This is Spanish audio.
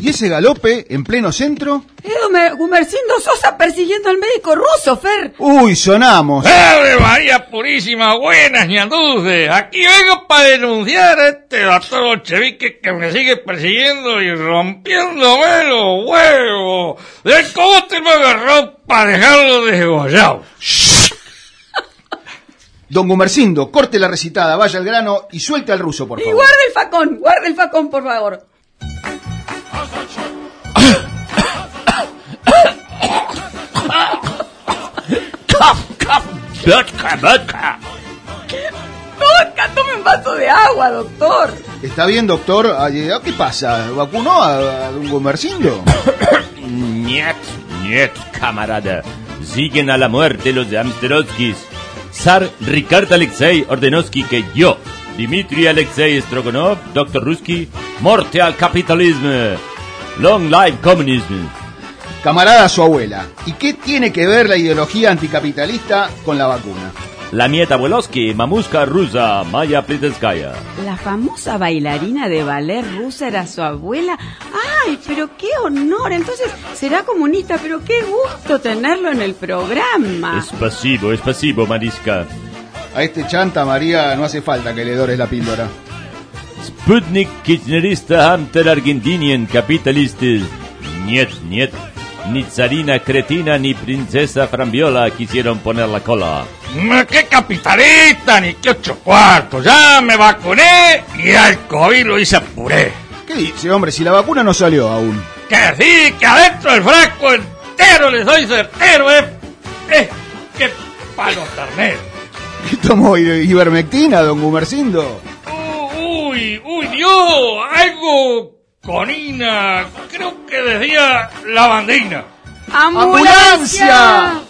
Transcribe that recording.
¿Y ese galope en pleno centro? Edo me- Gumercindo Sosa persiguiendo al médico ruso, Fer. Uy, sonamos. ¡Ave María Purísima! Buenas ñanduces. Aquí vengo para denunciar a este doctor bolchevique que me sigue persiguiendo y rompiéndome los huevos. ¿De cómo te me agarró para dejarlo desgollado? Don Gumercindo, corte la recitada, vaya al grano y suelte al ruso, por Y favor. guarda el facón, guarda el facón, por favor. ¡Vodka, vodka! Vodka, tome un vaso de agua, doctor. ¿Está bien, doctor? Ay, ¿Qué pasa? ¿Vacunó a, a don Gumercindo? Niet, niet, camarada. Siguen a la muerte los de Amsterovskis. Zar Ricard Alexei Ordenovsky que yo, Dmitry Alexei Strogonov, Dr. Ruski, morte al capitalismo. Long life communism. Camarada a su abuela. ¿Y qué tiene que ver la ideología anticapitalista con la vacuna? La nieta Abueloski, mamushka rusa, Maya Plitskaya. La famosa bailarina de ballet rusa era su abuela. ¡Ay, pero qué honor! Entonces será comunista, pero qué gusto tenerlo en el programa. Es pasivo, es pasivo, Mariska. A este chanta, María, no hace falta que le dores la píldora. Sputnik Kirchnerista Hamter Argentinian Capitalistes. Niet, niet. Ni zarina cretina ni princesa Frambiola quisieron poner la cola. Mm, ¡Qué capitalista! Ni qué ocho cuartos. Ya me vacuné y al COVID lo hice puré. ¿Qué dice, hombre? Si la vacuna no salió aún. Que decir que adentro del frasco entero les doy certero, ¿eh? ¡Eh! ¡Qué palo ternero! ¿Qué tomó ivermectina, don Gumercindo? Uy, uy, Dios, algo conina, creo que decía lavandina. ¡Ambulancia!